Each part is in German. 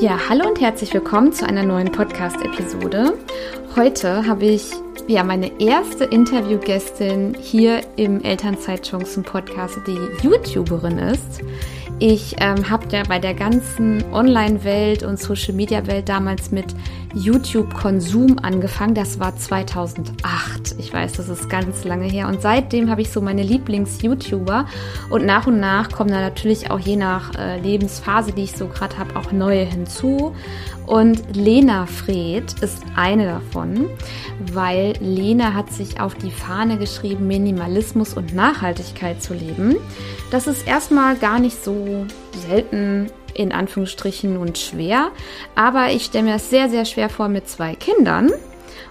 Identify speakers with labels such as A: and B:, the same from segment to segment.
A: Ja, hallo und herzlich willkommen zu einer neuen Podcast-Episode. Heute habe ich ja meine erste Interviewgästin hier im Elternzeitchancen-Podcast, die YouTuberin ist. Ich ähm, habe ja bei der ganzen Online-Welt und Social-Media-Welt damals mit YouTube-Konsum angefangen. Das war 2008. Ich weiß, das ist ganz lange her. Und seitdem habe ich so meine Lieblings-YouTuber. Und nach und nach kommen da natürlich auch je nach äh, Lebensphase, die ich so gerade habe, auch neue hinzu. Und Lena Fred ist eine davon, weil Lena hat sich auf die Fahne geschrieben, Minimalismus und Nachhaltigkeit zu leben. Das ist erstmal gar nicht so selten in Anführungsstrichen und schwer, aber ich stelle mir das sehr, sehr schwer vor mit zwei Kindern.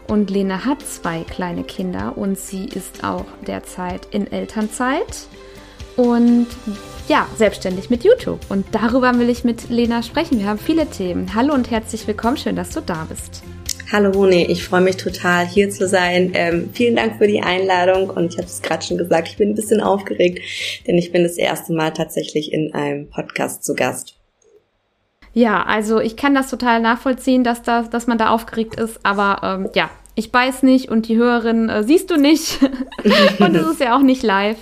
A: Und Lena hat zwei kleine Kinder und sie ist auch derzeit in Elternzeit. Und ja, selbstständig mit YouTube. Und darüber will ich mit Lena sprechen. Wir haben viele Themen. Hallo und herzlich willkommen. Schön, dass du da bist.
B: Hallo Roni, ich freue mich total hier zu sein. Ähm, vielen Dank für die Einladung und ich habe es gerade schon gesagt, ich bin ein bisschen aufgeregt, denn ich bin das erste Mal tatsächlich in einem Podcast zu Gast.
A: Ja, also ich kann das total nachvollziehen, dass, da, dass man da aufgeregt ist, aber ähm, ja, ich weiß nicht und die Hörerin äh, siehst du nicht. und es ist ja auch nicht live.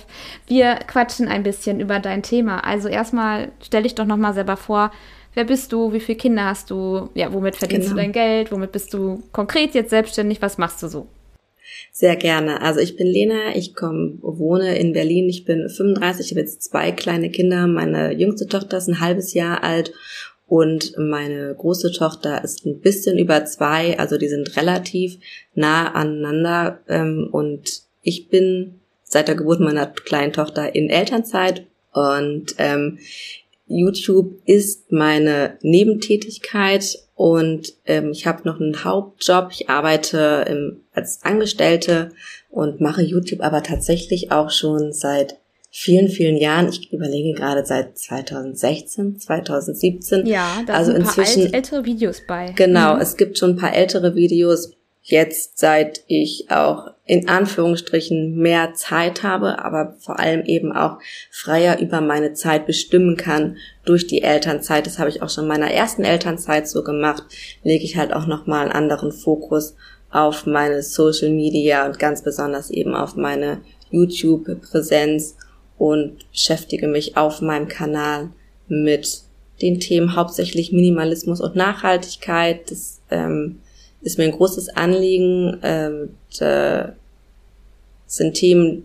A: Wir quatschen ein bisschen über dein Thema. Also erstmal stell dich doch nochmal selber vor, wer bist du, wie viele Kinder hast du, ja, womit verdienst genau. du dein Geld, womit bist du konkret jetzt selbstständig, was machst du so?
B: Sehr gerne. Also ich bin Lena, ich komm, wohne in Berlin, ich bin 35, ich habe jetzt zwei kleine Kinder. Meine jüngste Tochter ist ein halbes Jahr alt und meine große Tochter ist ein bisschen über zwei, also die sind relativ nah aneinander. Ähm, und ich bin seit der Geburt meiner kleinen Tochter in Elternzeit und ähm, YouTube ist meine Nebentätigkeit und ähm, ich habe noch einen Hauptjob. Ich arbeite im, als Angestellte und mache YouTube aber tatsächlich auch schon seit vielen, vielen Jahren. Ich überlege gerade seit 2016, 2017.
A: Ja, da also sind ein inzwischen, paar ältere Videos bei.
B: Genau, mhm. es gibt schon ein paar ältere Videos. Jetzt, seit ich auch in Anführungsstrichen mehr Zeit habe, aber vor allem eben auch freier über meine Zeit bestimmen kann durch die Elternzeit. Das habe ich auch schon in meiner ersten Elternzeit so gemacht. Lege ich halt auch nochmal einen anderen Fokus auf meine Social Media und ganz besonders eben auf meine YouTube-Präsenz und beschäftige mich auf meinem Kanal mit den Themen hauptsächlich Minimalismus und Nachhaltigkeit. Das ähm, ist mir ein großes Anliegen. Ähm, sind Themen,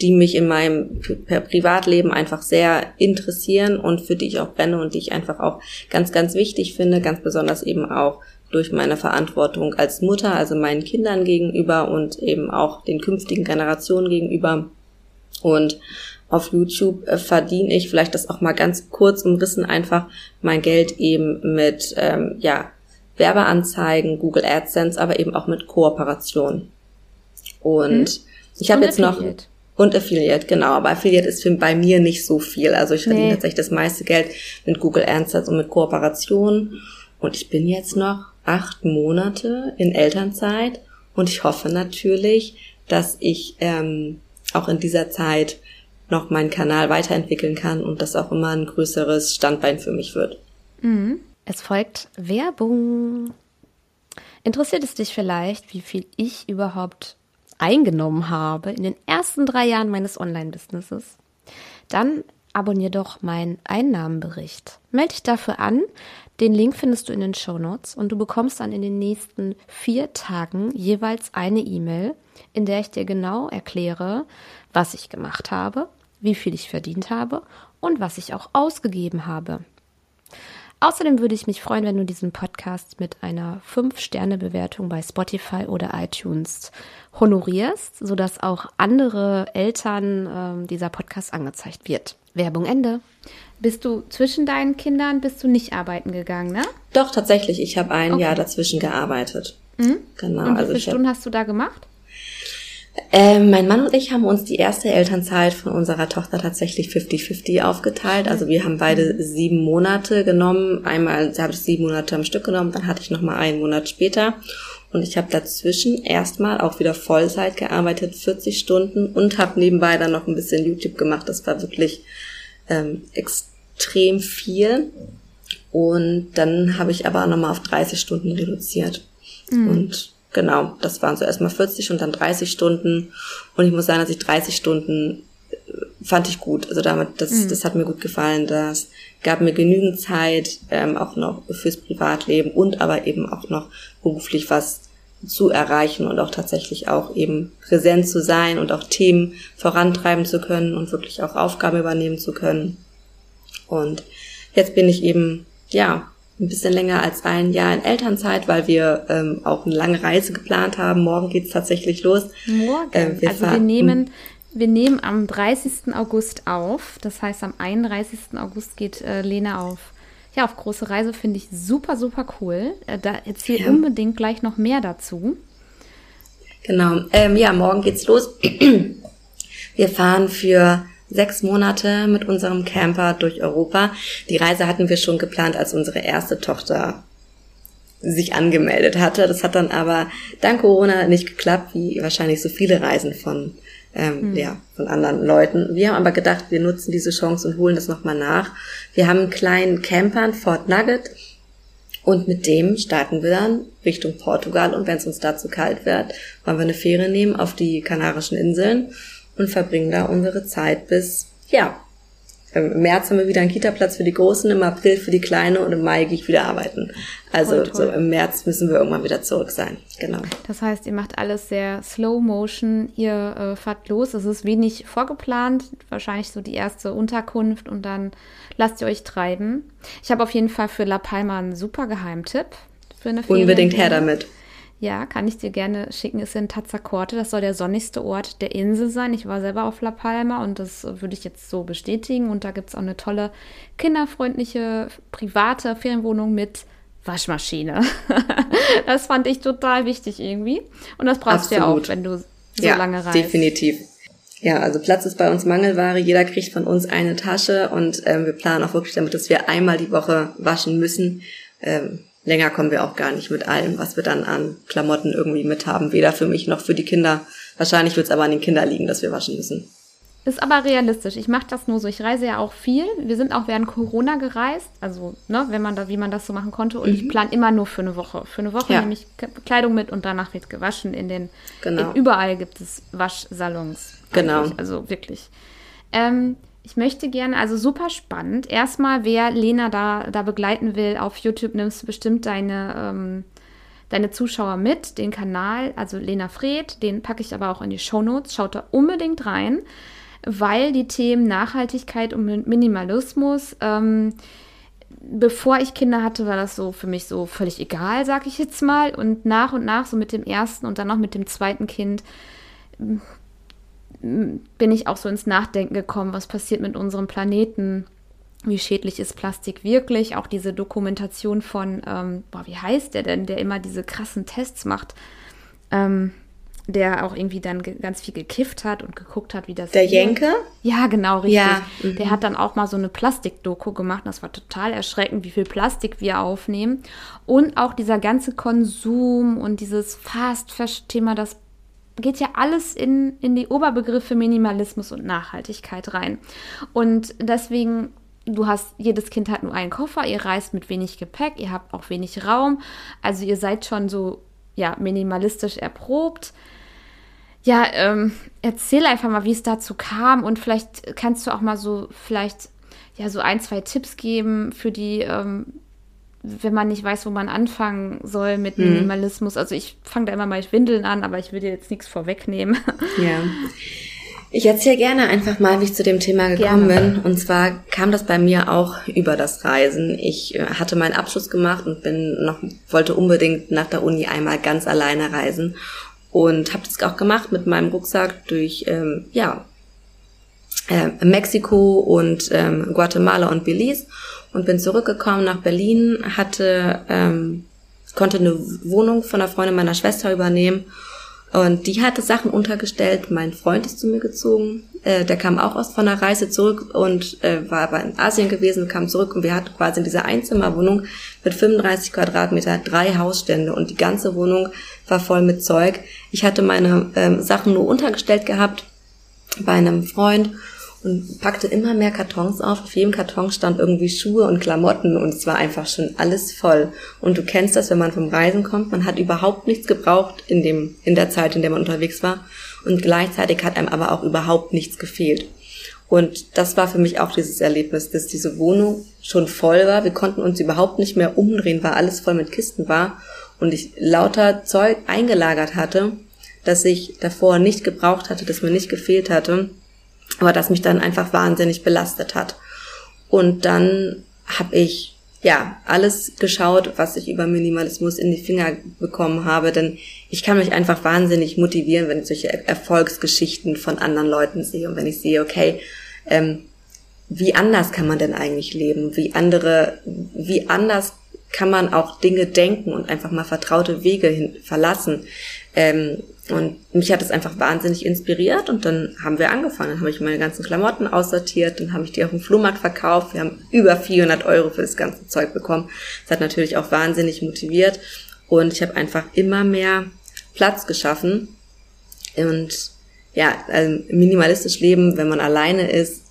B: die mich in meinem Privatleben einfach sehr interessieren und für die ich auch brenne und die ich einfach auch ganz, ganz wichtig finde, ganz besonders eben auch durch meine Verantwortung als Mutter, also meinen Kindern gegenüber und eben auch den künftigen Generationen gegenüber. Und auf YouTube äh, verdiene ich, vielleicht das auch mal ganz kurz umrissen, einfach mein Geld eben mit ähm, ja, Werbeanzeigen, Google AdSense, aber eben auch mit Kooperation. Und hm. ich habe jetzt noch und Affiliate, genau. Aber Affiliate ist für, bei mir nicht so viel. Also ich verdiene nee. tatsächlich das meiste Geld mit Google AdSense und mit Kooperation. Und ich bin jetzt noch acht Monate in Elternzeit und ich hoffe natürlich, dass ich ähm, auch in dieser Zeit noch meinen Kanal weiterentwickeln kann und das auch immer ein größeres Standbein für mich wird.
A: Mhm. Es folgt Werbung. Interessiert es dich vielleicht, wie viel ich überhaupt eingenommen habe in den ersten drei Jahren meines Online-Businesses? Dann abonniere doch meinen Einnahmenbericht. Melde dich dafür an. Den Link findest du in den Show Notes und du bekommst dann in den nächsten vier Tagen jeweils eine E-Mail, in der ich dir genau erkläre, was ich gemacht habe, wie viel ich verdient habe und was ich auch ausgegeben habe. Außerdem würde ich mich freuen, wenn du diesen Podcast mit einer 5-Sterne-Bewertung bei Spotify oder iTunes honorierst, sodass auch andere Eltern äh, dieser Podcast angezeigt wird. Werbung Ende. Bist du zwischen deinen Kindern, bist du nicht arbeiten gegangen, ne?
B: Doch, tatsächlich. Ich habe ein okay. Jahr dazwischen gearbeitet.
A: Mhm. Genau. Und wie also viele Stunden hab... hast du da gemacht?
B: Ähm, mein Mann und ich haben uns die erste Elternzeit von unserer Tochter tatsächlich 50-50 aufgeteilt. Also wir haben beide sieben Monate genommen. Einmal habe ich sieben Monate am Stück genommen, dann hatte ich noch mal einen Monat später. Und ich habe dazwischen erstmal auch wieder Vollzeit gearbeitet, 40 Stunden und habe nebenbei dann noch ein bisschen YouTube gemacht. Das war wirklich ähm, extrem viel. Und dann habe ich aber nochmal auf 30 Stunden reduziert. Mhm. Und genau, das waren so erstmal 40 und dann 30 Stunden. Und ich muss sagen, dass ich 30 Stunden äh, fand ich gut. Also damit, das, mhm. das hat mir gut gefallen. Das gab mir genügend Zeit, ähm, auch noch fürs Privatleben und aber eben auch noch beruflich was zu erreichen und auch tatsächlich auch eben präsent zu sein und auch Themen vorantreiben zu können und wirklich auch Aufgaben übernehmen zu können. Und jetzt bin ich eben, ja, ein bisschen länger als ein Jahr in Elternzeit, weil wir ähm, auch eine lange Reise geplant haben. Morgen geht's tatsächlich los.
A: Morgen. Äh, wir also wir nehmen, wir nehmen am 30. August auf. Das heißt, am 31. August geht äh, Lena auf ja, auf große Reise finde ich super, super cool. Äh, da erzähl ja. unbedingt gleich noch mehr dazu.
B: Genau. Ähm, ja, morgen geht's los. Wir fahren für sechs Monate mit unserem Camper durch Europa. Die Reise hatten wir schon geplant, als unsere erste Tochter sich angemeldet hatte. Das hat dann aber dank Corona nicht geklappt, wie wahrscheinlich so viele Reisen von ähm, mhm. ja, von anderen Leuten. Wir haben aber gedacht, wir nutzen diese Chance und holen das nochmal nach. Wir haben einen kleinen Camper, einen Fort Nugget, und mit dem starten wir dann Richtung Portugal und wenn es uns dazu kalt wird, wollen wir eine Fähre nehmen auf die Kanarischen Inseln und verbringen da unsere Zeit bis, ja, im März haben wir wieder einen Kita-Platz für die Großen, im April für die Kleine und im Mai gehe ich wieder arbeiten. Also so im März müssen wir irgendwann wieder zurück sein. Genau.
A: Das heißt, ihr macht alles sehr Slow Motion. Ihr äh, fahrt los. Es ist wenig vorgeplant. Wahrscheinlich so die erste Unterkunft und dann lasst ihr euch treiben. Ich habe auf jeden Fall für La Palma einen super Geheimtipp für eine
B: Ferien Unbedingt her damit.
A: Ja, kann ich dir gerne schicken. Ist in Tazacorte. Das soll der sonnigste Ort der Insel sein. Ich war selber auf La Palma und das würde ich jetzt so bestätigen. Und da gibt es auch eine tolle, kinderfreundliche, private Ferienwohnung mit Waschmaschine. das fand ich total wichtig irgendwie. Und das brauchst du ja auch, wenn du so ja, lange reist.
B: Definitiv. Ja, also Platz ist bei uns Mangelware. Jeder kriegt von uns eine Tasche und ähm, wir planen auch wirklich damit, dass wir einmal die Woche waschen müssen. Ähm, länger kommen wir auch gar nicht mit allem, was wir dann an Klamotten irgendwie mit haben. Weder für mich noch für die Kinder. Wahrscheinlich wird es aber an den Kindern liegen, dass wir waschen müssen.
A: Ist aber realistisch. Ich mache das nur so. Ich reise ja auch viel. Wir sind auch während Corona gereist, also ne, wenn man da, wie man das so machen konnte. Und mhm. ich plane immer nur für eine Woche. Für eine Woche ja. nehme ich Kleidung mit und danach wird gewaschen. In den genau. in, überall gibt es Waschsalons.
B: Genau.
A: Also wirklich. Ähm, ich möchte gerne, also super spannend. Erstmal, wer Lena da, da begleiten will, auf YouTube nimmst du bestimmt deine, ähm, deine Zuschauer mit, den Kanal, also Lena Fred, den packe ich aber auch in die Show Notes. Schaut da unbedingt rein, weil die Themen Nachhaltigkeit und Minimalismus, ähm, bevor ich Kinder hatte, war das so für mich so völlig egal, sag ich jetzt mal. Und nach und nach, so mit dem ersten und dann noch mit dem zweiten Kind, bin ich auch so ins Nachdenken gekommen, was passiert mit unserem Planeten, wie schädlich ist Plastik wirklich, auch diese Dokumentation von, ähm, boah, wie heißt der denn, der immer diese krassen Tests macht, ähm, der auch irgendwie dann ganz viel gekifft hat und geguckt hat, wie das.
B: Der Jenke?
A: Ja, genau, richtig. Ja, mhm. Der hat dann auch mal so eine Plastikdoku gemacht. Das war total erschreckend, wie viel Plastik wir aufnehmen. Und auch dieser ganze Konsum und dieses Fast-Thema, das geht ja alles in, in die Oberbegriffe Minimalismus und Nachhaltigkeit rein. Und deswegen, du hast, jedes Kind hat nur einen Koffer, ihr reist mit wenig Gepäck, ihr habt auch wenig Raum. Also ihr seid schon so, ja, minimalistisch erprobt. Ja, ähm, erzähl einfach mal, wie es dazu kam und vielleicht kannst du auch mal so, vielleicht, ja, so ein, zwei Tipps geben für die ähm, wenn man nicht weiß, wo man anfangen soll mit mhm. Minimalismus. Also ich fange da immer mal Windeln an, aber ich will dir jetzt nichts vorwegnehmen.
B: Ja. Ich erzähle gerne einfach mal, wie ich zu dem Thema gekommen gerne. bin. Und zwar kam das bei mir auch über das Reisen. Ich äh, hatte meinen Abschluss gemacht und bin noch wollte unbedingt nach der Uni einmal ganz alleine reisen und habe das auch gemacht mit meinem Rucksack durch ähm, ja äh, Mexiko und ähm, Guatemala und Belize und bin zurückgekommen nach Berlin, hatte, ähm, konnte eine Wohnung von einer Freundin meiner Schwester übernehmen und die hatte Sachen untergestellt. Mein Freund ist zu mir gezogen. Äh, der kam auch aus von der Reise zurück und äh, war aber in Asien gewesen, kam zurück und wir hatten quasi in dieser Einzimmerwohnung mit 35 Quadratmeter drei Hausstände und die ganze Wohnung war voll mit Zeug. Ich hatte meine ähm, Sachen nur untergestellt gehabt bei einem Freund und packte immer mehr Kartons auf. Auf jedem Karton stand irgendwie Schuhe und Klamotten und es war einfach schon alles voll. Und du kennst das, wenn man vom Reisen kommt, man hat überhaupt nichts gebraucht in dem, in der Zeit, in der man unterwegs war. Und gleichzeitig hat einem aber auch überhaupt nichts gefehlt. Und das war für mich auch dieses Erlebnis, dass diese Wohnung schon voll war. Wir konnten uns überhaupt nicht mehr umdrehen, weil alles voll mit Kisten war. Und ich lauter Zeug eingelagert hatte, das ich davor nicht gebraucht hatte, das mir nicht gefehlt hatte aber das mich dann einfach wahnsinnig belastet hat. Und dann habe ich ja alles geschaut, was ich über Minimalismus in die Finger bekommen habe, denn ich kann mich einfach wahnsinnig motivieren, wenn ich solche Erfolgsgeschichten von anderen Leuten sehe und wenn ich sehe, okay, ähm, wie anders kann man denn eigentlich leben? Wie andere, wie anders kann man auch Dinge denken und einfach mal vertraute Wege hin verlassen? Ähm, und mich hat es einfach wahnsinnig inspiriert und dann haben wir angefangen. Dann habe ich meine ganzen Klamotten aussortiert, dann habe ich die auf dem Flohmarkt verkauft. Wir haben über 400 Euro für das ganze Zeug bekommen. Das hat natürlich auch wahnsinnig motiviert und ich habe einfach immer mehr Platz geschaffen. Und ja, also minimalistisch leben, wenn man alleine ist,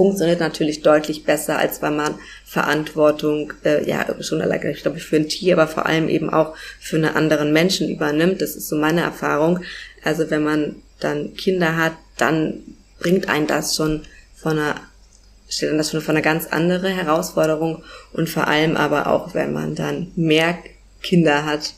B: funktioniert natürlich deutlich besser, als wenn man Verantwortung, äh, ja, schon alleine, ich glaube, für ein Tier, aber vor allem eben auch für einen anderen Menschen übernimmt. Das ist so meine Erfahrung. Also wenn man dann Kinder hat, dann bringt einen das schon von einer steht dann das schon von einer ganz andere Herausforderung und vor allem aber auch, wenn man dann mehr Kinder hat,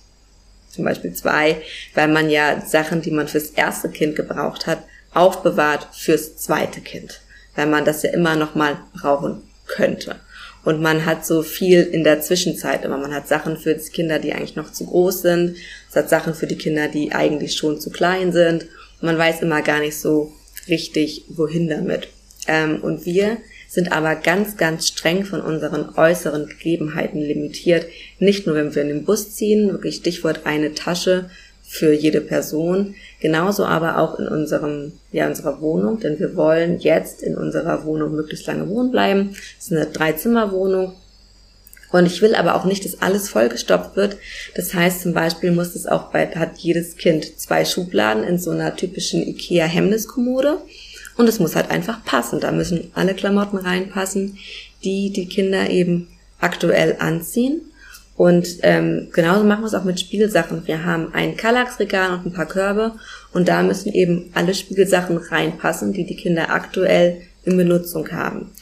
B: zum Beispiel zwei, weil man ja Sachen, die man fürs erste Kind gebraucht hat, aufbewahrt fürs zweite Kind weil man das ja immer noch mal brauchen könnte. Und man hat so viel in der Zwischenzeit immer. Man hat Sachen für die Kinder, die eigentlich noch zu groß sind. Es hat Sachen für die Kinder, die eigentlich schon zu klein sind. Und man weiß immer gar nicht so richtig, wohin damit. Ähm, und wir sind aber ganz, ganz streng von unseren äußeren Gegebenheiten limitiert. Nicht nur, wenn wir in den Bus ziehen, wirklich Stichwort eine Tasche, für jede Person. Genauso aber auch in unserem, ja, unserer Wohnung, denn wir wollen jetzt in unserer Wohnung möglichst lange wohnen bleiben. Es ist eine Dreizimmerwohnung. Und ich will aber auch nicht, dass alles vollgestopft wird. Das heißt zum Beispiel muss es auch bei, hat jedes Kind zwei Schubladen in so einer typischen Ikea Hemmniskommode. Und es muss halt einfach passen. Da müssen alle Klamotten reinpassen, die die Kinder eben aktuell anziehen. Und ähm, genauso machen wir es auch mit Spielsachen. Wir haben ein Kallax-Regal und ein paar Körbe und da müssen eben alle Spielsachen reinpassen, die die Kinder aktuell in Benutzung haben.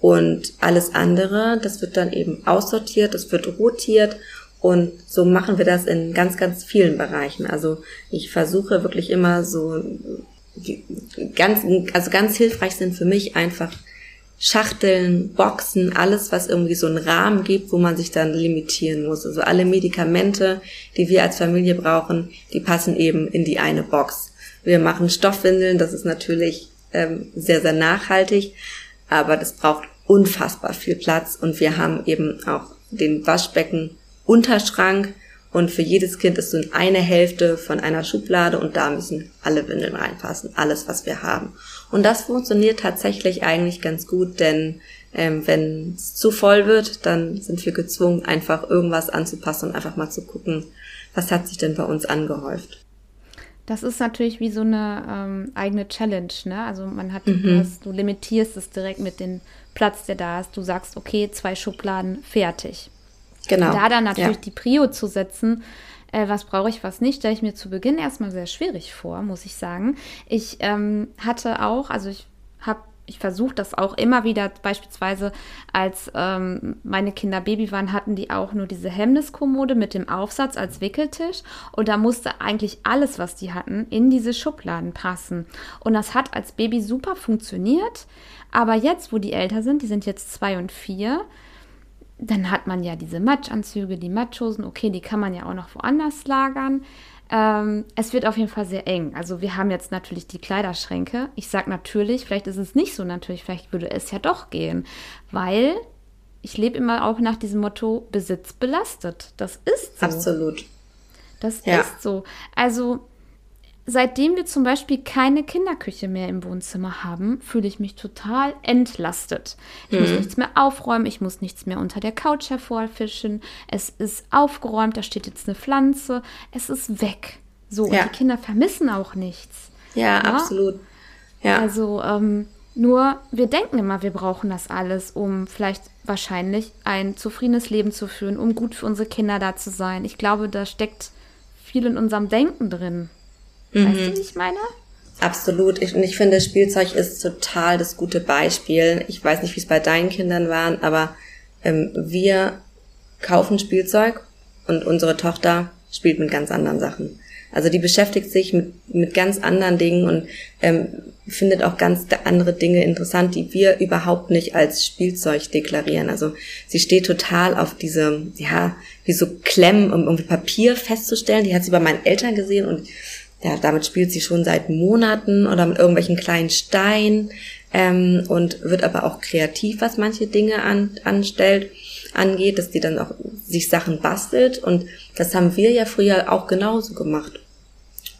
B: Und alles andere, das wird dann eben aussortiert, das wird rotiert und so machen wir das in ganz, ganz vielen Bereichen. Also ich versuche wirklich immer so ganz, also ganz hilfreich sind für mich einfach Schachteln, Boxen, alles, was irgendwie so einen Rahmen gibt, wo man sich dann limitieren muss. Also alle Medikamente, die wir als Familie brauchen, die passen eben in die eine Box. Wir machen Stoffwindeln, das ist natürlich ähm, sehr, sehr nachhaltig, aber das braucht unfassbar viel Platz und wir haben eben auch den Waschbecken Unterschrank, und für jedes Kind ist so eine Hälfte von einer Schublade und da müssen alle Windeln reinpassen, alles, was wir haben. Und das funktioniert tatsächlich eigentlich ganz gut, denn ähm, wenn es zu voll wird, dann sind wir gezwungen, einfach irgendwas anzupassen und einfach mal zu gucken, was hat sich denn bei uns angehäuft.
A: Das ist natürlich wie so eine ähm, eigene Challenge, ne? Also man hat, mhm. du, hast, du limitierst es direkt mit dem Platz, der da ist. Du sagst, okay, zwei Schubladen, fertig. Genau. Da dann natürlich ja. die Prio zu setzen, äh, was brauche ich, was nicht, stelle ich mir zu Beginn erstmal sehr schwierig vor, muss ich sagen. Ich ähm, hatte auch, also ich habe ich versuche das auch immer wieder, beispielsweise als ähm, meine Kinder Baby waren, hatten die auch nur diese Hemmniskommode mit dem Aufsatz als Wickeltisch und da musste eigentlich alles, was die hatten, in diese Schubladen passen. Und das hat als Baby super funktioniert, aber jetzt, wo die älter sind, die sind jetzt zwei und vier, dann hat man ja diese Matschanzüge, die Matschhosen, okay, die kann man ja auch noch woanders lagern. Ähm, es wird auf jeden Fall sehr eng. Also wir haben jetzt natürlich die Kleiderschränke. Ich sage natürlich, vielleicht ist es nicht so natürlich, vielleicht würde es ja doch gehen, weil ich lebe immer auch nach diesem Motto Besitz belastet. Das ist so.
B: Absolut.
A: Das ja. ist so. Also Seitdem wir zum Beispiel keine Kinderküche mehr im Wohnzimmer haben, fühle ich mich total entlastet. Ich mhm. muss nichts mehr aufräumen, ich muss nichts mehr unter der Couch hervorfischen. Es ist aufgeräumt, da steht jetzt eine Pflanze, es ist weg. So, ja. und die Kinder vermissen auch nichts.
B: Ja, ja? absolut. Ja.
A: Also, ähm, Nur wir denken immer, wir brauchen das alles, um vielleicht wahrscheinlich ein zufriedenes Leben zu führen, um gut für unsere Kinder da zu sein. Ich glaube, da steckt viel in unserem Denken drin. Mhm. Weißt du, wie ich meine?
B: Absolut. Ich, und ich finde, Spielzeug ist total das gute Beispiel. Ich weiß nicht, wie es bei deinen Kindern waren, aber ähm, wir kaufen Spielzeug und unsere Tochter spielt mit ganz anderen Sachen. Also die beschäftigt sich mit, mit ganz anderen Dingen und ähm, findet auch ganz andere Dinge interessant, die wir überhaupt nicht als Spielzeug deklarieren. Also sie steht total auf diese, ja, wie so Klemmen, um irgendwie Papier festzustellen. Die hat sie bei meinen Eltern gesehen und ja, damit spielt sie schon seit Monaten oder mit irgendwelchen kleinen Steinen ähm, und wird aber auch kreativ, was manche Dinge an, anstellt, angeht, dass die dann auch sich Sachen bastelt und das haben wir ja früher auch genauso gemacht.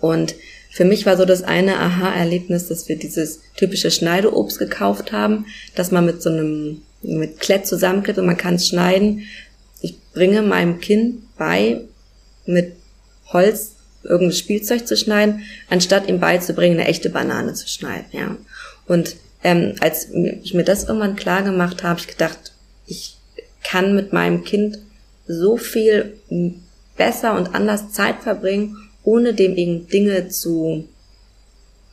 B: Und für mich war so das eine Aha-Erlebnis, dass wir dieses typische Schneideobst gekauft haben, dass man mit so einem mit Klett zusammenklebt und man kann es schneiden. Ich bringe meinem Kind bei, mit Holz irgendein Spielzeug zu schneiden, anstatt ihm beizubringen, eine echte Banane zu schneiden. Ja. Und ähm, als ich mir das irgendwann klar gemacht habe, ich gedacht, ich kann mit meinem Kind so viel besser und anders Zeit verbringen, ohne dem eben Dinge zu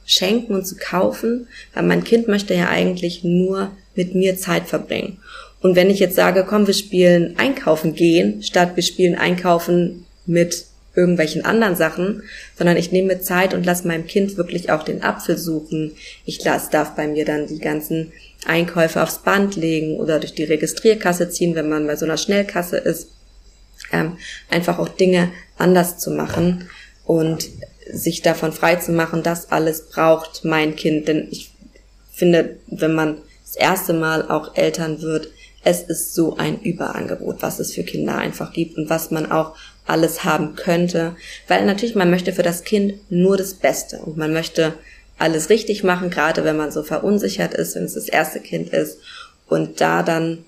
B: schenken und zu kaufen, weil mein Kind möchte ja eigentlich nur mit mir Zeit verbringen. Und wenn ich jetzt sage, komm, wir spielen einkaufen gehen, statt wir spielen einkaufen mit irgendwelchen anderen Sachen, sondern ich nehme Zeit und lasse meinem Kind wirklich auch den Apfel suchen. Ich lasse, darf bei mir dann die ganzen Einkäufe aufs Band legen oder durch die Registrierkasse ziehen, wenn man bei so einer Schnellkasse ist. Ähm, einfach auch Dinge anders zu machen und sich davon frei zu machen, das alles braucht mein Kind. Denn ich finde, wenn man das erste Mal auch Eltern wird, es ist so ein Überangebot, was es für Kinder einfach gibt und was man auch alles haben könnte, weil natürlich man möchte für das Kind nur das Beste. Und man möchte alles richtig machen, gerade wenn man so verunsichert ist, wenn es das erste Kind ist. Und da dann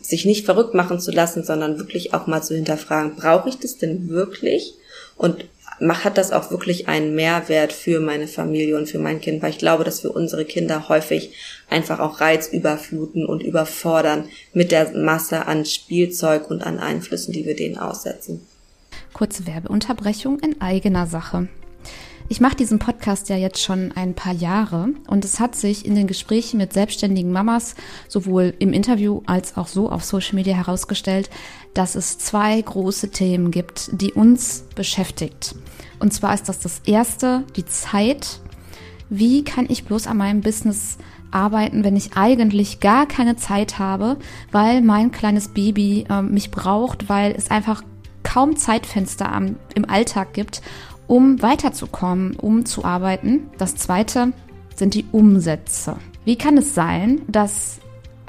B: sich nicht verrückt machen zu lassen, sondern wirklich auch mal zu hinterfragen, brauche ich das denn wirklich? Und hat das auch wirklich einen Mehrwert für meine Familie und für mein Kind, weil ich glaube, dass wir unsere Kinder häufig einfach auch reizüberfluten und überfordern mit der Masse an Spielzeug und an Einflüssen, die wir denen aussetzen.
A: Kurze Werbeunterbrechung in eigener Sache. Ich mache diesen Podcast ja jetzt schon ein paar Jahre und es hat sich in den Gesprächen mit selbstständigen Mamas sowohl im Interview als auch so auf Social Media herausgestellt, dass es zwei große Themen gibt, die uns beschäftigt. Und zwar ist das das erste, die Zeit. Wie kann ich bloß an meinem Business arbeiten, wenn ich eigentlich gar keine Zeit habe, weil mein kleines Baby äh, mich braucht, weil es einfach kaum Zeitfenster am, im Alltag gibt um weiterzukommen, um zu arbeiten. Das zweite sind die Umsätze. Wie kann es sein, dass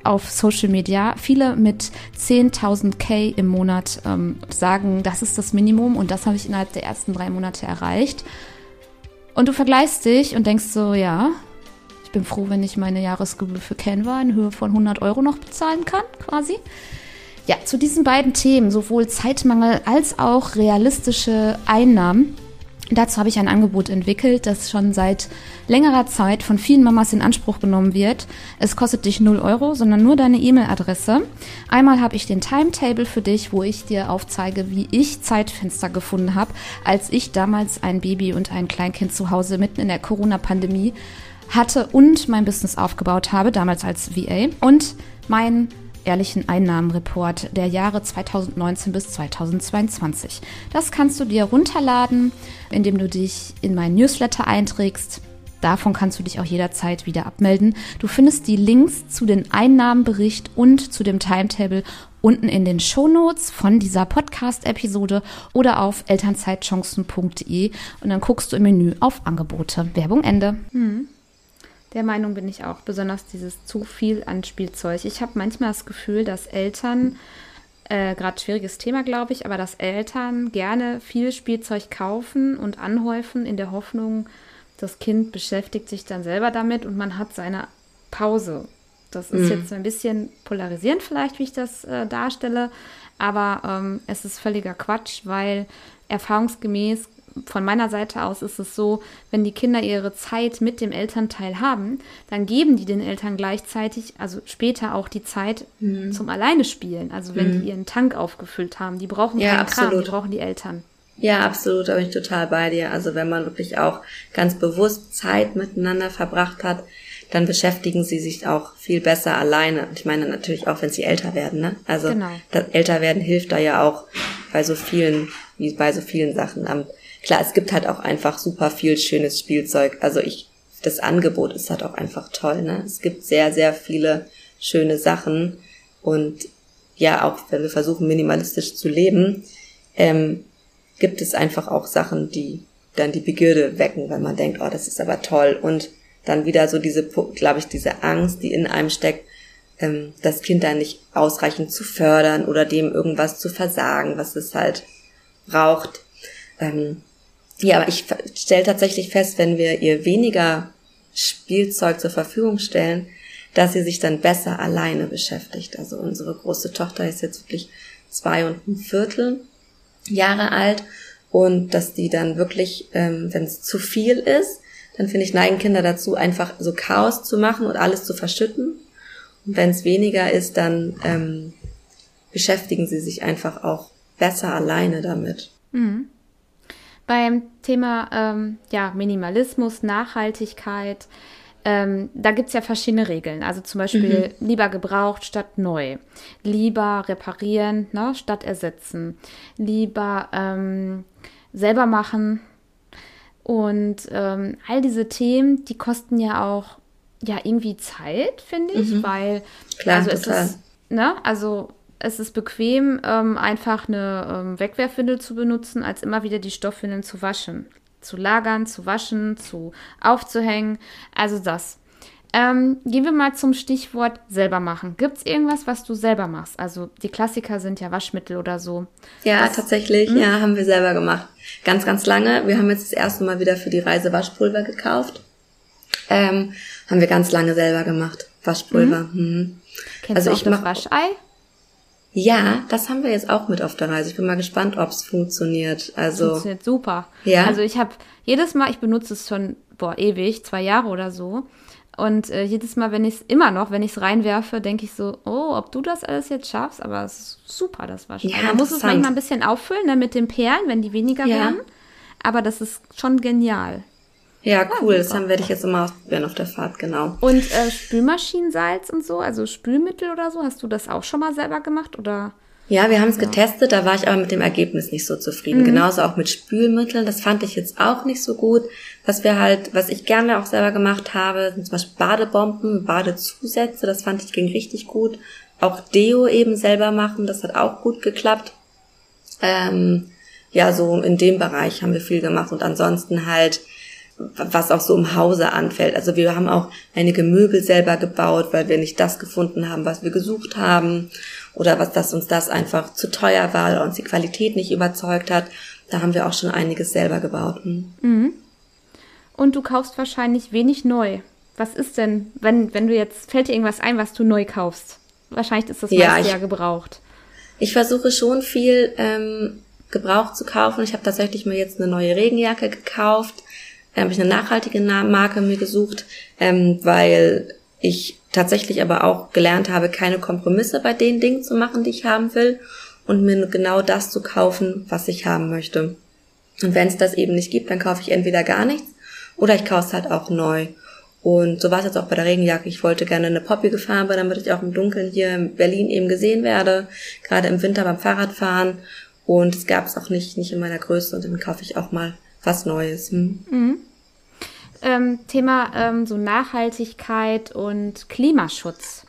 A: auf Social Media viele mit 10.000 K im Monat ähm, sagen, das ist das Minimum und das habe ich innerhalb der ersten drei Monate erreicht. Und du vergleichst dich und denkst so, ja, ich bin froh, wenn ich meine Jahresgebühr für Canva in Höhe von 100 Euro noch bezahlen kann, quasi. Ja, zu diesen beiden Themen, sowohl Zeitmangel als auch realistische Einnahmen, Dazu habe ich ein Angebot entwickelt, das schon seit längerer Zeit von vielen Mamas in Anspruch genommen wird. Es kostet dich 0 Euro, sondern nur deine E-Mail-Adresse. Einmal habe ich den Timetable für dich, wo ich dir aufzeige, wie ich Zeitfenster gefunden habe, als ich damals ein Baby und ein Kleinkind zu Hause mitten in der Corona-Pandemie hatte und mein Business aufgebaut habe, damals als VA. Und mein ehrlichen Einnahmenreport der Jahre 2019 bis 2022. Das kannst du dir runterladen, indem du dich in meinen Newsletter einträgst. Davon kannst du dich auch jederzeit wieder abmelden. Du findest die Links zu den Einnahmenbericht und zu dem Timetable unten in den Shownotes von dieser Podcast-Episode oder auf elternzeitchancen.de und dann guckst du im Menü auf Angebote. Werbung Ende. Hm. Der Meinung bin ich auch, besonders dieses zu viel an Spielzeug. Ich habe manchmal das Gefühl, dass Eltern, äh, gerade schwieriges Thema, glaube ich, aber dass Eltern gerne viel Spielzeug kaufen und anhäufen in der Hoffnung, das Kind beschäftigt sich dann selber damit und man hat seine Pause. Das ist mhm. jetzt ein bisschen polarisierend vielleicht, wie ich das äh, darstelle, aber ähm, es ist völliger Quatsch, weil erfahrungsgemäß von meiner Seite aus ist es so, wenn die Kinder ihre Zeit mit dem Elternteil haben, dann geben die den Eltern gleichzeitig, also später auch die Zeit mhm. zum Alleine spielen. Also wenn mhm. die ihren Tank aufgefüllt haben, die brauchen ja, keinen absolut. Kram, die brauchen die Eltern.
B: Ja, absolut, da bin ich total bei dir. Also wenn man wirklich auch ganz bewusst Zeit miteinander verbracht hat, dann beschäftigen sie sich auch viel besser alleine. Und ich meine natürlich auch, wenn sie älter werden, ne? Also genau. das Älterwerden hilft da ja auch bei so vielen, wie bei so vielen Sachen. Klar, es gibt halt auch einfach super viel schönes Spielzeug. Also ich, das Angebot ist halt auch einfach toll, ne? Es gibt sehr, sehr viele schöne Sachen und ja, auch wenn wir versuchen, minimalistisch zu leben, ähm, gibt es einfach auch Sachen, die dann die Begierde wecken, weil man denkt, oh, das ist aber toll. Und dann wieder so diese, glaube ich, diese Angst, die in einem steckt, ähm, das Kind dann nicht ausreichend zu fördern oder dem irgendwas zu versagen, was es halt braucht. Ähm, ja, aber ich stelle tatsächlich fest, wenn wir ihr weniger Spielzeug zur Verfügung stellen, dass sie sich dann besser alleine beschäftigt. Also unsere große Tochter ist jetzt wirklich zwei und ein Viertel Jahre alt und dass die dann wirklich, ähm, wenn es zu viel ist, dann finde ich, neigen Kinder dazu, einfach so Chaos zu machen und alles zu verschütten. Und wenn es weniger ist, dann ähm, beschäftigen sie sich einfach auch besser alleine damit.
A: Mhm. Beim Thema ähm, ja, Minimalismus, Nachhaltigkeit, ähm, da gibt's ja verschiedene Regeln. Also zum Beispiel mhm. lieber gebraucht statt neu. Lieber reparieren ne, statt ersetzen. Lieber ähm, selber machen. Und ähm, all diese Themen, die kosten ja auch ja irgendwie Zeit, finde ich, mhm. weil
B: Klar,
A: also
B: total.
A: es ist, ne, also es ist bequem, ähm, einfach eine ähm, Wegwerfwindel zu benutzen, als immer wieder die Stoffwindeln zu waschen zu lagern, zu waschen, zu aufzuhängen. Also das. Ähm, gehen wir mal zum Stichwort selber machen. Gibt es irgendwas, was du selber machst? Also die Klassiker sind ja Waschmittel oder so.
B: Ja, das, tatsächlich. Mh? Hm? Ja, haben wir selber gemacht. Ganz, ganz lange. Wir haben jetzt das erste Mal wieder für die Reise Waschpulver gekauft. Ähm, haben wir ganz lange selber gemacht. Waschpulver. Mhm. Mhm.
A: Kennst also du auch ich das mach, Waschei?
B: Ja, das haben wir jetzt auch mit auf der Reise. Ich bin mal gespannt, ob es funktioniert. Also
A: funktioniert super. Ja. Also ich habe jedes Mal, ich benutze es schon boah ewig, zwei Jahre oder so. Und äh, jedes Mal, wenn ich es immer noch, wenn ich es reinwerfe, denke ich so, oh, ob du das alles jetzt schaffst, aber es ist super, das Waschen. Ja, Man muss es manchmal ein bisschen auffüllen ne, mit den Perlen, wenn die weniger ja. werden. Aber das ist schon genial.
B: Ja, cool. Ja, das haben werde ich jetzt immer ausprobieren auf der Fahrt, genau.
A: Und äh, Spülmaschinensalz und so, also Spülmittel oder so, hast du das auch schon mal selber gemacht oder?
B: Ja, wir haben es ja. getestet, da war ich aber mit dem Ergebnis nicht so zufrieden. Mhm. Genauso auch mit Spülmitteln, das fand ich jetzt auch nicht so gut. Was wir halt, was ich gerne auch selber gemacht habe, sind zum Beispiel Badebomben, Badezusätze, das fand ich ging richtig gut. Auch Deo eben selber machen, das hat auch gut geklappt. Ähm, ja, so in dem Bereich haben wir viel gemacht und ansonsten halt was auch so im Hause anfällt. Also wir haben auch einige Möbel selber gebaut, weil wir nicht das gefunden haben, was wir gesucht haben oder was dass uns das einfach zu teuer war oder uns die Qualität nicht überzeugt hat. Da haben wir auch schon einiges selber gebaut. Hm.
A: Mhm. Und du kaufst wahrscheinlich wenig neu. Was ist denn, wenn, wenn du jetzt, fällt dir irgendwas ein, was du neu kaufst? Wahrscheinlich ist das ja, meiste ja gebraucht.
B: Ich versuche schon viel ähm, gebraucht zu kaufen. Ich habe tatsächlich mir jetzt eine neue Regenjacke gekauft habe ich eine nachhaltige Marke mir gesucht, ähm, weil ich tatsächlich aber auch gelernt habe, keine Kompromisse bei den Dingen zu machen, die ich haben will und mir genau das zu kaufen, was ich haben möchte. Und wenn es das eben nicht gibt, dann kaufe ich entweder gar nichts oder ich kaufe es halt auch neu. Und so war es jetzt auch bei der Regenjacke. Ich wollte gerne eine poppige Farbe, damit ich auch im Dunkeln hier in Berlin eben gesehen werde, gerade im Winter beim Fahrradfahren. Und es gab es auch nicht, nicht in meiner Größe und dann kaufe ich auch mal was Neues. Hm.
A: Mhm. Ähm, Thema ähm, so Nachhaltigkeit und Klimaschutz.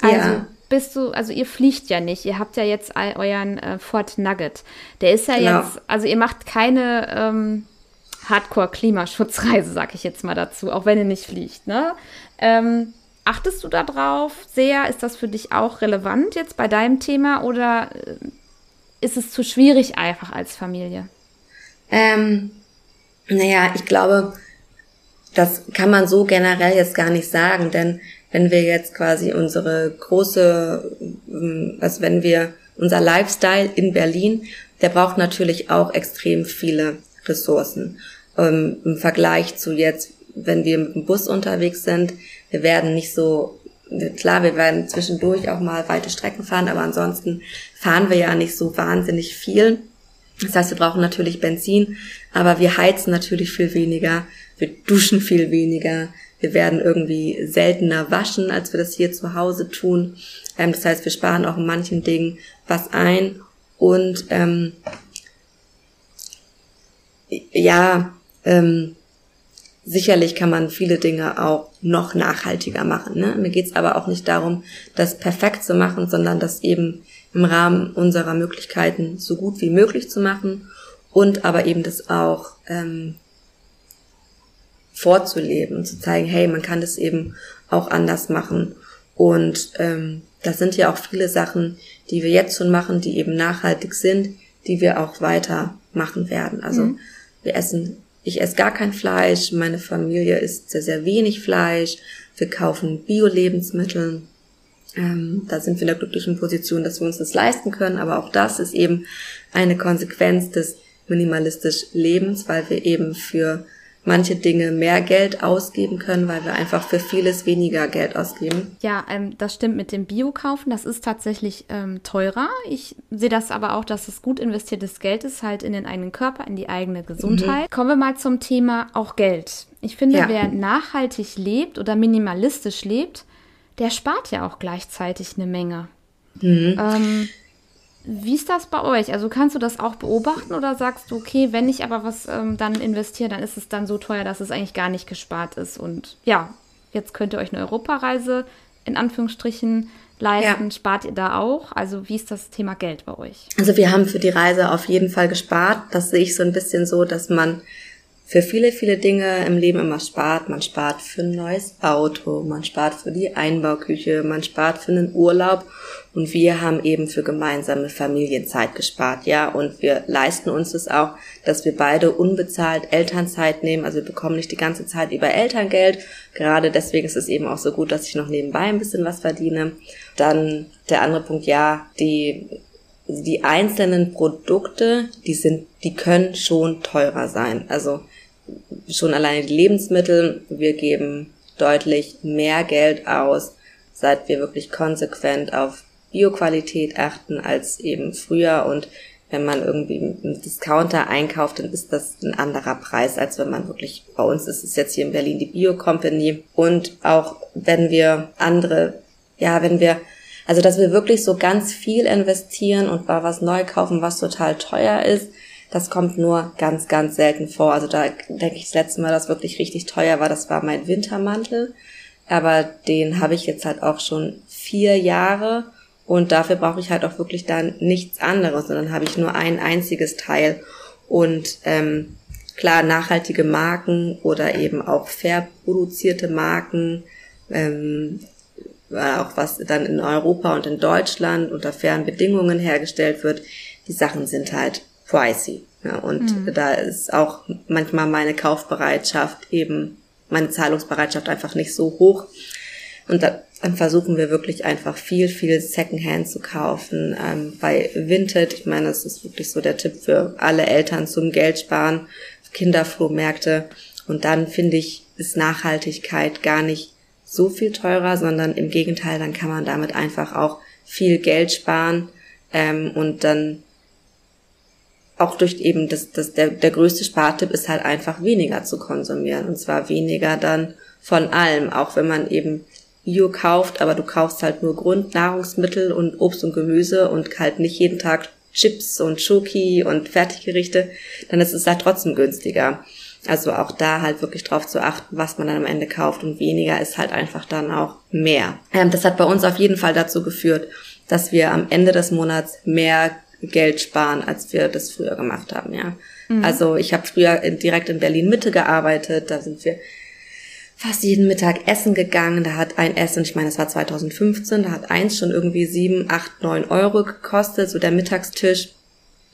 A: Also ja. bist du, also ihr fliegt ja nicht, ihr habt ja jetzt euren äh, Ford Nugget. Der ist ja genau. jetzt, also ihr macht keine ähm, Hardcore-Klimaschutzreise, sag ich jetzt mal dazu, auch wenn ihr nicht fliegt, ne? Ähm, achtest du da drauf sehr? Ist das für dich auch relevant jetzt bei deinem Thema oder äh, ist es zu schwierig einfach als Familie?
B: Ähm, naja, ich glaube, das kann man so generell jetzt gar nicht sagen, denn wenn wir jetzt quasi unsere große, also wenn wir unser Lifestyle in Berlin, der braucht natürlich auch extrem viele Ressourcen. Ähm, Im Vergleich zu jetzt, wenn wir mit dem Bus unterwegs sind, wir werden nicht so, klar, wir werden zwischendurch auch mal weite Strecken fahren, aber ansonsten fahren wir ja nicht so wahnsinnig viel. Das heißt, wir brauchen natürlich Benzin, aber wir heizen natürlich viel weniger, wir duschen viel weniger, wir werden irgendwie seltener waschen, als wir das hier zu Hause tun. Ähm, das heißt, wir sparen auch in manchen Dingen was ein und ähm, ja, ähm, sicherlich kann man viele Dinge auch noch nachhaltiger machen. Ne? Mir geht's aber auch nicht darum, das perfekt zu machen, sondern das eben im Rahmen unserer Möglichkeiten so gut wie möglich zu machen und aber eben das auch ähm, vorzuleben, zu zeigen, hey, man kann das eben auch anders machen. Und ähm, das sind ja auch viele Sachen, die wir jetzt schon machen, die eben nachhaltig sind, die wir auch weiter machen werden. Also mhm. wir essen, ich esse gar kein Fleisch, meine Familie isst sehr, sehr wenig Fleisch, wir kaufen Bio-Lebensmittel. Ähm, da sind wir in der glücklichen Position, dass wir uns das leisten können, aber auch das ist eben eine Konsequenz des minimalistisch Lebens, weil wir eben für manche Dinge mehr Geld ausgeben können, weil wir einfach für vieles weniger Geld ausgeben.
A: Ja, ähm, das stimmt mit dem Bio-Kaufen. Das ist tatsächlich ähm, teurer. Ich sehe das aber auch, dass es gut investiertes Geld ist, halt in den eigenen Körper, in die eigene Gesundheit. Mhm. Kommen wir mal zum Thema auch Geld. Ich finde, ja. wer nachhaltig lebt oder minimalistisch lebt, der spart ja auch gleichzeitig eine Menge. Mhm. Ähm, wie ist das bei euch? Also kannst du das auch beobachten oder sagst du, okay, wenn ich aber was ähm, dann investiere, dann ist es dann so teuer, dass es eigentlich gar nicht gespart ist? Und ja, jetzt könnt ihr euch eine Europareise in Anführungsstrichen leisten. Ja. Spart ihr da auch? Also wie ist das Thema Geld bei euch?
B: Also wir haben für die Reise auf jeden Fall gespart. Das sehe ich so ein bisschen so, dass man für viele, viele Dinge im Leben immer spart. Man spart für ein neues Auto, man spart für die Einbauküche, man spart für einen Urlaub und wir haben eben für gemeinsame Familienzeit gespart, ja, und wir leisten uns das auch, dass wir beide unbezahlt Elternzeit nehmen, also wir bekommen nicht die ganze Zeit über Elterngeld, gerade deswegen ist es eben auch so gut, dass ich noch nebenbei ein bisschen was verdiene. Dann der andere Punkt, ja, die die einzelnen Produkte, die sind, die können schon teurer sein. Also schon alleine die Lebensmittel. Wir geben deutlich mehr Geld aus, seit wir wirklich konsequent auf Bioqualität achten als eben früher und wenn man irgendwie im Discounter einkauft, dann ist das ein anderer Preis, als wenn man wirklich, bei uns ist es jetzt hier in Berlin die Bio Company. Und auch wenn wir andere, ja, wenn wir, also dass wir wirklich so ganz viel investieren und mal was neu kaufen, was total teuer ist, das kommt nur ganz, ganz selten vor. Also da denke ich, das letzte Mal, das wirklich richtig teuer war, das war mein Wintermantel. Aber den habe ich jetzt halt auch schon vier Jahre und dafür brauche ich halt auch wirklich dann nichts anderes, sondern habe ich nur ein einziges Teil. Und ähm, klar, nachhaltige Marken oder eben auch fair produzierte Marken, ähm, auch was dann in Europa und in Deutschland unter fairen Bedingungen hergestellt wird, die Sachen sind halt pricey. Ja, und mhm. da ist auch manchmal meine Kaufbereitschaft eben, meine Zahlungsbereitschaft einfach nicht so hoch. Und da, dann versuchen wir wirklich einfach viel, viel Secondhand zu kaufen. Ähm, bei Vinted, ich meine, das ist wirklich so der Tipp für alle Eltern zum Geld sparen, Kinderflohmärkte. Und dann finde ich, ist Nachhaltigkeit gar nicht so viel teurer, sondern im Gegenteil, dann kann man damit einfach auch viel Geld sparen ähm, und dann auch durch eben das, das der, der größte Spartipp ist halt einfach weniger zu konsumieren. Und zwar weniger dann von allem, auch wenn man eben Bio kauft, aber du kaufst halt nur Grundnahrungsmittel und Obst und Gemüse und halt nicht jeden Tag Chips und Schoki und Fertiggerichte, dann ist es halt trotzdem günstiger. Also auch da halt wirklich drauf zu achten, was man dann am Ende kauft und weniger ist halt einfach dann auch mehr. Ähm, das hat bei uns auf jeden Fall dazu geführt, dass wir am Ende des Monats mehr Geld sparen, als wir das früher gemacht haben, ja. Mhm. Also ich habe früher direkt in Berlin Mitte gearbeitet, da sind wir fast jeden Mittag essen gegangen. Da hat ein Essen, ich meine, es war 2015, da hat eins schon irgendwie sieben, acht, neun Euro gekostet, so der Mittagstisch.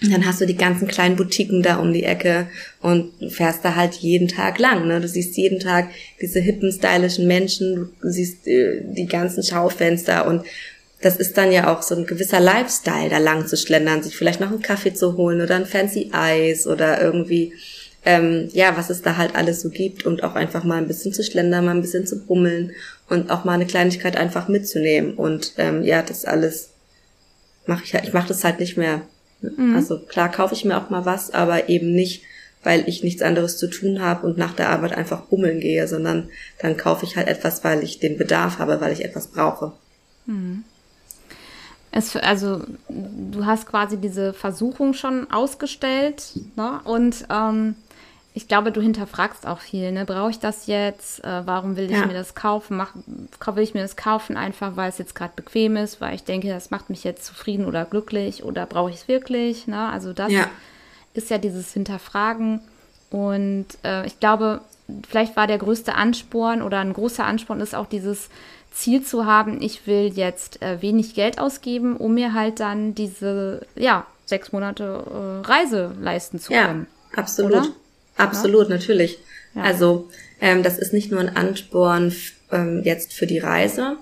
B: Und dann hast du die ganzen kleinen Boutiquen da um die Ecke und fährst da halt jeden Tag lang. Ne? Du siehst jeden Tag diese hippen, stylischen Menschen, du siehst äh, die ganzen Schaufenster und das ist dann ja auch so ein gewisser Lifestyle, da lang zu schlendern, sich vielleicht noch einen Kaffee zu holen oder ein fancy Eis oder irgendwie ähm, ja, was es da halt alles so gibt und auch einfach mal ein bisschen zu schlendern, mal ein bisschen zu bummeln und auch mal eine Kleinigkeit einfach mitzunehmen. Und ähm, ja, das alles mache ich halt, ich mache das halt nicht mehr. Mhm. Also klar kaufe ich mir auch mal was, aber eben nicht, weil ich nichts anderes zu tun habe und nach der Arbeit einfach bummeln gehe, sondern dann kaufe ich halt etwas, weil ich den Bedarf habe, weil ich etwas brauche. Mhm.
A: Es, also du hast quasi diese Versuchung schon ausgestellt ne? und ähm, ich glaube, du hinterfragst auch viel. Ne? Brauche ich das jetzt? Äh, warum will ich ja. mir das kaufen? Mach, will ich mir das kaufen einfach, weil es jetzt gerade bequem ist, weil ich denke, das macht mich jetzt zufrieden oder glücklich oder brauche ich es wirklich? Ne? Also das ja. ist ja dieses Hinterfragen. Und äh, ich glaube, vielleicht war der größte Ansporn oder ein großer Ansporn ist auch dieses Ziel zu haben, ich will jetzt äh, wenig Geld ausgeben, um mir halt dann diese, ja, sechs Monate äh, Reise leisten zu können.
B: Ja, absolut. Oder? Absolut, ja? natürlich. Ja. Also ähm, das ist nicht nur ein Ansporn ähm, jetzt für die Reise,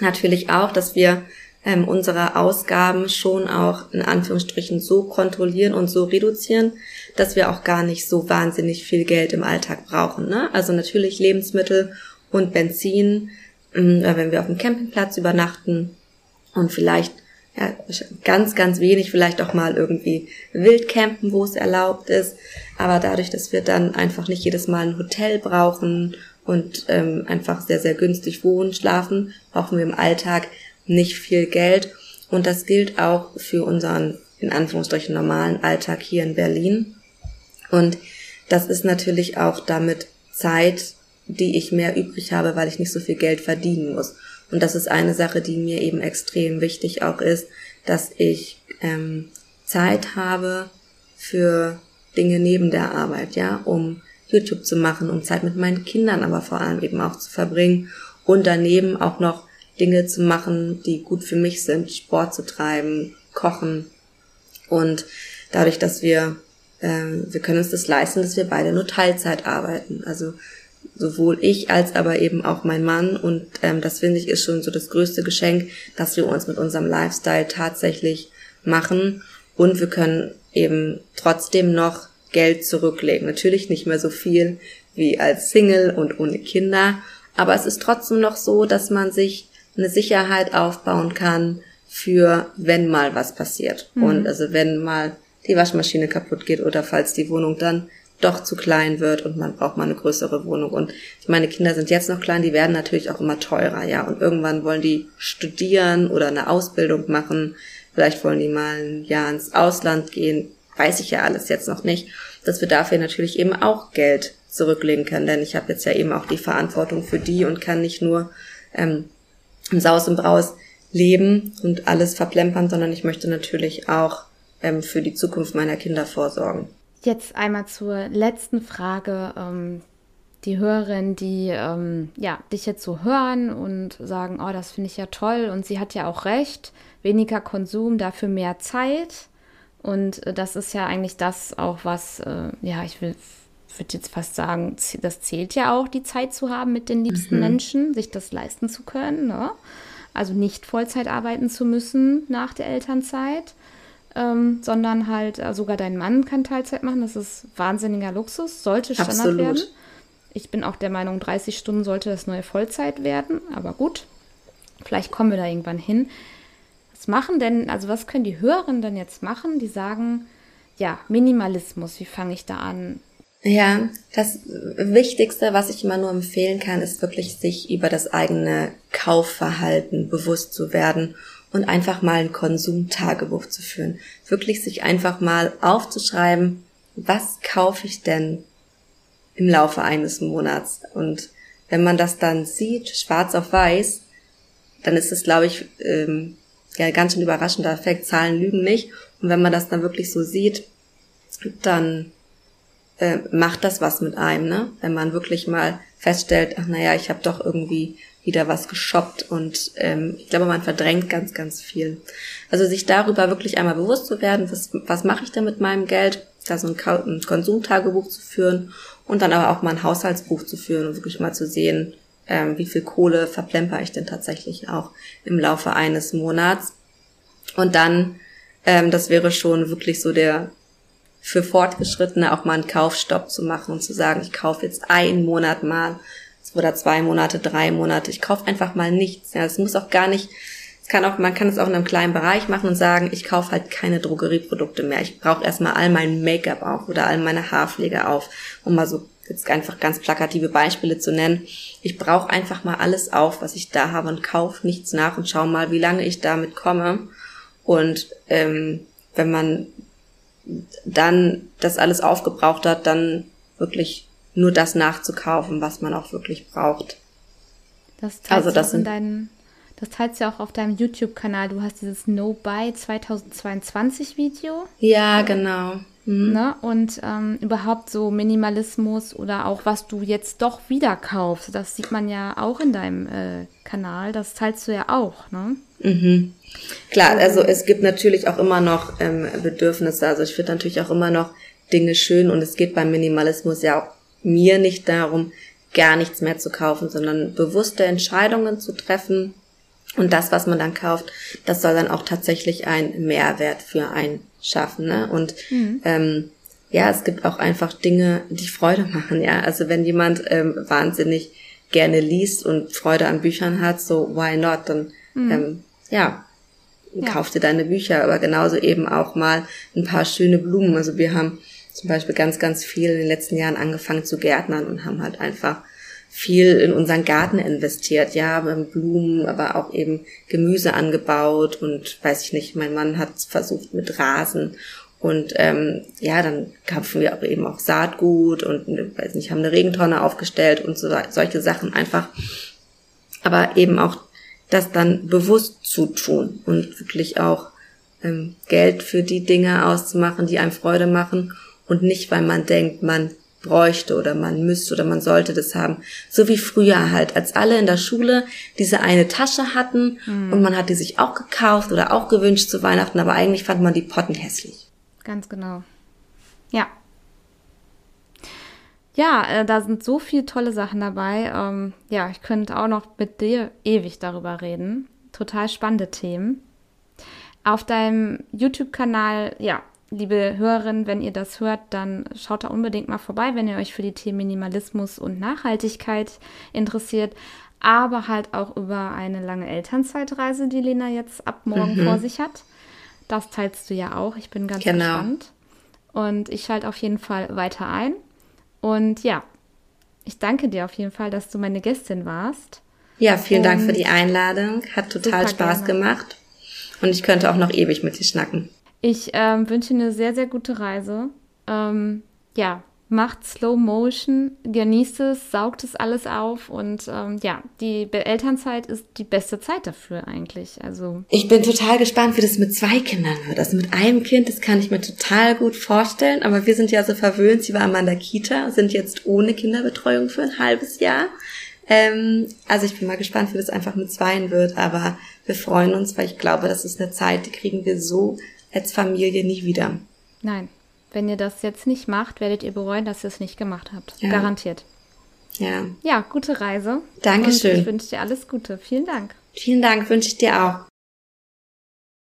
B: natürlich auch, dass wir ähm, unsere Ausgaben schon auch in Anführungsstrichen so kontrollieren und so reduzieren, dass wir auch gar nicht so wahnsinnig viel Geld im Alltag brauchen. Ne? Also natürlich Lebensmittel und Benzin, äh, wenn wir auf dem Campingplatz übernachten und vielleicht ja, ganz, ganz wenig, vielleicht auch mal irgendwie Wildcampen, wo es erlaubt ist. Aber dadurch, dass wir dann einfach nicht jedes Mal ein Hotel brauchen und ähm, einfach sehr, sehr günstig wohnen, schlafen, brauchen wir im Alltag nicht viel Geld. Und das gilt auch für unseren, in Anführungsstrichen, normalen Alltag hier in Berlin. Und das ist natürlich auch damit Zeit, die ich mehr übrig habe, weil ich nicht so viel Geld verdienen muss. Und das ist eine Sache, die mir eben extrem wichtig auch ist, dass ich ähm, Zeit habe für Dinge neben der Arbeit, ja, um YouTube zu machen, um Zeit mit meinen Kindern aber vor allem eben auch zu verbringen und daneben auch noch Dinge zu machen, die gut für mich sind, Sport zu treiben, kochen und dadurch, dass wir äh, wir können uns das leisten, dass wir beide nur Teilzeit arbeiten. Also sowohl ich als aber eben auch mein Mann. Und ähm, das finde ich ist schon so das größte Geschenk, dass wir uns mit unserem Lifestyle tatsächlich machen. Und wir können eben trotzdem noch Geld zurücklegen. Natürlich nicht mehr so viel wie als Single und ohne Kinder. Aber es ist trotzdem noch so, dass man sich eine Sicherheit aufbauen kann für wenn mal was passiert. Mhm. Und also wenn mal die Waschmaschine kaputt geht oder falls die Wohnung dann doch zu klein wird und man braucht mal eine größere Wohnung. Und meine Kinder sind jetzt noch klein, die werden natürlich auch immer teurer, ja. Und irgendwann wollen die studieren oder eine Ausbildung machen. Vielleicht wollen die mal ein Jahr ins Ausland gehen. Weiß ich ja alles jetzt noch nicht. Dass wir dafür natürlich eben auch Geld zurücklegen können. Denn ich habe jetzt ja eben auch die Verantwortung für die und kann nicht nur ähm, im Saus und Braus leben und alles verplempern, sondern ich möchte natürlich auch ähm, für die Zukunft meiner Kinder vorsorgen.
A: Jetzt einmal zur letzten Frage. Ähm, die Hörerinnen, die ähm, ja, dich jetzt so hören und sagen, oh, das finde ich ja toll und sie hat ja auch recht, weniger Konsum, dafür mehr Zeit. Und äh, das ist ja eigentlich das auch, was, äh, ja, ich will würde jetzt fast sagen, das zählt ja auch, die Zeit zu haben mit den liebsten mhm. Menschen, sich das leisten zu können. Ne? Also nicht Vollzeit arbeiten zu müssen nach der Elternzeit ähm, sondern halt äh, sogar dein Mann kann Teilzeit machen. Das ist wahnsinniger Luxus, sollte Standard Absolut. werden. Ich bin auch der Meinung, 30 Stunden sollte das neue Vollzeit werden, aber gut, vielleicht kommen wir da irgendwann hin. Was machen denn, also was können die Hörerinnen denn jetzt machen, die sagen, ja, Minimalismus, wie fange ich da an?
B: Ja, das Wichtigste, was ich immer nur empfehlen kann, ist wirklich sich über das eigene Kaufverhalten bewusst zu werden und einfach mal ein Konsumtagebuch zu führen. Wirklich sich einfach mal aufzuschreiben, was kaufe ich denn im Laufe eines Monats? Und wenn man das dann sieht, schwarz auf weiß, dann ist es, glaube ich, ähm, ja ganz schön überraschender Effekt. Zahlen lügen nicht. Und wenn man das dann wirklich so sieht, dann äh, macht das was mit einem, ne? Wenn man wirklich mal feststellt, ach naja, ich habe doch irgendwie wieder was geshoppt und ähm, ich glaube, man verdrängt ganz, ganz viel. Also sich darüber wirklich einmal bewusst zu werden, was, was mache ich denn mit meinem Geld, da so ein, ein Konsumtagebuch zu führen und dann aber auch mal ein Haushaltsbuch zu führen und wirklich mal zu sehen, ähm, wie viel Kohle verplemper ich denn tatsächlich auch im Laufe eines Monats. Und dann, ähm, das wäre schon wirklich so der für Fortgeschrittene auch mal einen Kaufstopp zu machen und zu sagen, ich kaufe jetzt einen Monat mal oder zwei Monate, drei Monate. Ich kaufe einfach mal nichts. Ja, es muss auch gar nicht, es kann auch, man kann es auch in einem kleinen Bereich machen und sagen, ich kaufe halt keine Drogerieprodukte mehr. Ich brauche erstmal all mein Make-up auf oder all meine Haarpflege auf, um mal so jetzt einfach ganz plakative Beispiele zu nennen. Ich brauche einfach mal alles auf, was ich da habe und kaufe nichts nach und schau mal, wie lange ich damit komme. Und ähm, wenn man dann das alles aufgebraucht hat, dann wirklich nur das nachzukaufen, was man auch wirklich braucht.
A: Das teilst also das in deinen, das teilst du ja auch auf deinem YouTube-Kanal. Du hast dieses No Buy 2022 Video.
B: Ja, genau.
A: Mhm. Ne? Und ähm, überhaupt so Minimalismus oder auch was du jetzt doch wieder kaufst, das sieht man ja auch in deinem äh, Kanal. Das teilst du ja auch, ne?
B: Mhm. Klar, also es gibt natürlich auch immer noch ähm, Bedürfnisse. Also ich finde natürlich auch immer noch Dinge schön und es geht beim Minimalismus ja auch mir nicht darum, gar nichts mehr zu kaufen, sondern bewusste Entscheidungen zu treffen. Und das, was man dann kauft, das soll dann auch tatsächlich einen Mehrwert für einen schaffen. Ne? Und mhm. ähm, ja, es gibt auch einfach Dinge, die Freude machen. Ja, also wenn jemand ähm, wahnsinnig gerne liest und Freude an Büchern hat, so why not? Dann mhm. ähm, ja, ja, kauf dir deine Bücher, aber genauso eben auch mal ein paar schöne Blumen. Also wir haben zum Beispiel ganz, ganz viel in den letzten Jahren angefangen zu gärtnern und haben halt einfach viel in unseren Garten investiert, ja, Blumen, aber auch eben Gemüse angebaut und weiß ich nicht, mein Mann hat versucht mit Rasen und ähm, ja, dann kaufen wir auch eben auch Saatgut und weiß nicht, haben eine Regentonne aufgestellt und so solche Sachen einfach, aber eben auch das dann bewusst zu tun und wirklich auch ähm, Geld für die Dinge auszumachen, die einem Freude machen und nicht, weil man denkt, man bräuchte oder man müsste oder man sollte das haben. So wie früher halt, als alle in der Schule diese eine Tasche hatten mhm. und man hat die sich auch gekauft oder auch gewünscht zu Weihnachten, aber eigentlich fand man die Potten hässlich.
A: Ganz genau. Ja. Ja, äh, da sind so viele tolle Sachen dabei. Ähm, ja, ich könnte auch noch mit dir ewig darüber reden. Total spannende Themen. Auf deinem YouTube-Kanal, ja, liebe Hörerinnen, wenn ihr das hört, dann schaut da unbedingt mal vorbei, wenn ihr euch für die Themen Minimalismus und Nachhaltigkeit interessiert. Aber halt auch über eine lange Elternzeitreise, die Lena jetzt ab morgen mhm. vor sich hat. Das teilst du ja auch. Ich bin ganz genau. gespannt. Und ich schalte auf jeden Fall weiter ein. Und ja, ich danke dir auf jeden Fall, dass du meine Gästin warst.
B: Ja, vielen und Dank für die Einladung. Hat total Spaß gerne. gemacht. Und ich könnte auch noch ewig mit dir schnacken.
A: Ich ähm, wünsche eine sehr, sehr gute Reise. Ähm, ja, macht Slow Motion, genießt es, saugt es alles auf und ähm, ja, die Elternzeit ist die beste Zeit dafür eigentlich. Also
B: ich bin total gespannt, wie das mit zwei Kindern wird. Also mit einem Kind, das kann ich mir total gut vorstellen. Aber wir sind ja so verwöhnt. Sie waren mal in der Kita, sind jetzt ohne Kinderbetreuung für ein halbes Jahr. Ähm, also ich bin mal gespannt, wie das einfach mit zweien wird. Aber wir freuen uns, weil ich glaube, das ist eine Zeit, die kriegen wir so als Familie nie wieder.
A: Nein. Wenn ihr das jetzt nicht macht, werdet ihr bereuen, dass ihr es nicht gemacht habt. Ja. Garantiert.
B: Ja.
A: Ja, gute Reise.
B: Dankeschön. Und
A: ich wünsche dir alles Gute. Vielen Dank.
B: Vielen Dank, wünsche ich dir auch.